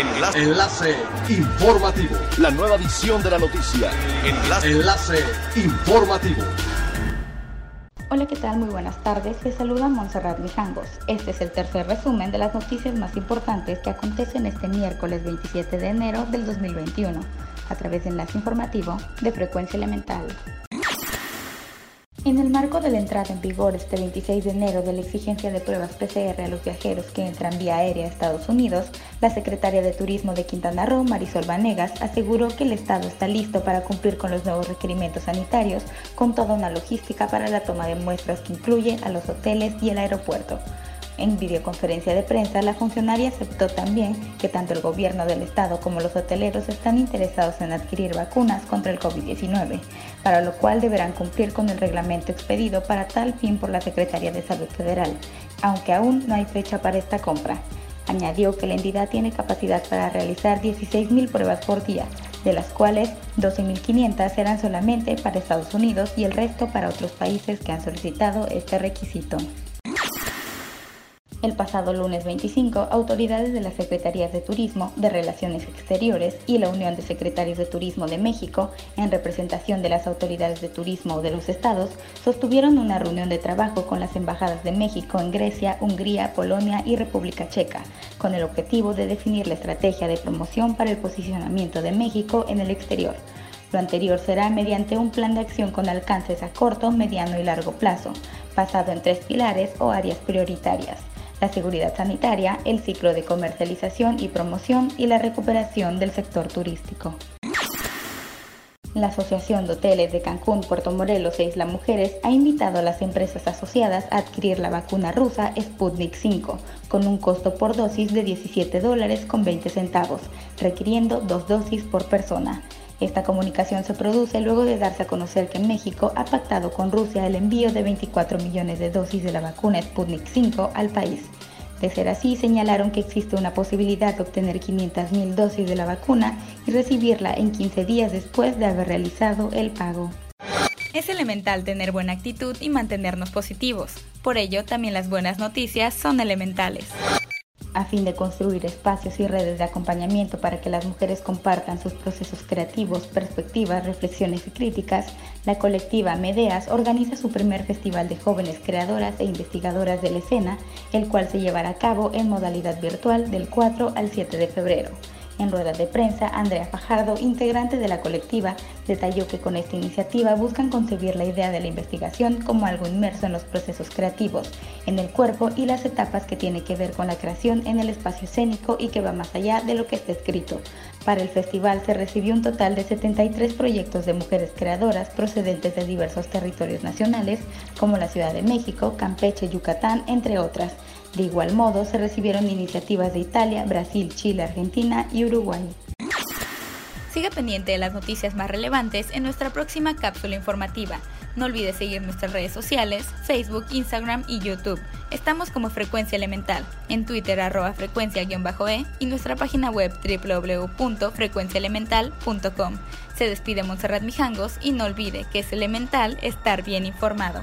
Enlace. Enlace informativo. La nueva edición de la noticia. Enlace. Enlace informativo. Hola, ¿qué tal? Muy buenas tardes. Les saluda Montserrat Mijangos. Este es el tercer resumen de las noticias más importantes que acontecen este miércoles 27 de enero del 2021 a través de Enlace Informativo de Frecuencia Elemental. En el marco de la entrada en vigor este 26 de enero de la exigencia de pruebas PCR a los viajeros que entran vía aérea a Estados Unidos, la secretaria de Turismo de Quintana Roo, Marisol Vanegas, aseguró que el Estado está listo para cumplir con los nuevos requerimientos sanitarios, con toda una logística para la toma de muestras que incluye a los hoteles y el aeropuerto. En videoconferencia de prensa, la funcionaria aceptó también que tanto el gobierno del estado como los hoteleros están interesados en adquirir vacunas contra el COVID-19, para lo cual deberán cumplir con el reglamento expedido para tal fin por la Secretaría de Salud Federal, aunque aún no hay fecha para esta compra. Añadió que la entidad tiene capacidad para realizar 16.000 pruebas por día, de las cuales 12.500 serán solamente para Estados Unidos y el resto para otros países que han solicitado este requisito. El pasado lunes 25, autoridades de las Secretarías de Turismo, de Relaciones Exteriores y la Unión de Secretarios de Turismo de México, en representación de las autoridades de turismo de los estados, sostuvieron una reunión de trabajo con las embajadas de México en Grecia, Hungría, Polonia y República Checa, con el objetivo de definir la estrategia de promoción para el posicionamiento de México en el exterior. Lo anterior será mediante un plan de acción con alcances a corto, mediano y largo plazo, basado en tres pilares o áreas prioritarias la seguridad sanitaria, el ciclo de comercialización y promoción y la recuperación del sector turístico. La Asociación de Hoteles de Cancún, Puerto Morelos e Isla Mujeres ha invitado a las empresas asociadas a adquirir la vacuna rusa Sputnik 5 con un costo por dosis de 17 dólares con 20 centavos, requiriendo dos dosis por persona. Esta comunicación se produce luego de darse a conocer que México ha pactado con Rusia el envío de 24 millones de dosis de la vacuna Sputnik 5 al país. De ser así, señalaron que existe una posibilidad de obtener 500.000 dosis de la vacuna y recibirla en 15 días después de haber realizado el pago. Es elemental tener buena actitud y mantenernos positivos. Por ello, también las buenas noticias son elementales a fin de construir espacios y redes de acompañamiento para que las mujeres compartan sus procesos creativos, perspectivas, reflexiones y críticas, la colectiva Medeas organiza su primer festival de jóvenes creadoras e investigadoras de la escena, el cual se llevará a cabo en modalidad virtual del 4 al 7 de febrero. En rueda de prensa, Andrea Fajardo, integrante de la colectiva, detalló que con esta iniciativa buscan concebir la idea de la investigación como algo inmerso en los procesos creativos, en el cuerpo y las etapas que tiene que ver con la creación en el espacio escénico y que va más allá de lo que está escrito. Para el festival se recibió un total de 73 proyectos de mujeres creadoras procedentes de diversos territorios nacionales, como la Ciudad de México, Campeche, Yucatán, entre otras. De igual modo, se recibieron iniciativas de Italia, Brasil, Chile, Argentina y Uruguay. Siga pendiente de las noticias más relevantes en nuestra próxima cápsula informativa. No olvide seguir nuestras redes sociales, Facebook, Instagram y YouTube. Estamos como Frecuencia Elemental, en Twitter arroba frecuencia-e y nuestra página web www.frecuenciaelemental.com. Se despide Montserrat Mijangos y no olvide que es elemental estar bien informado.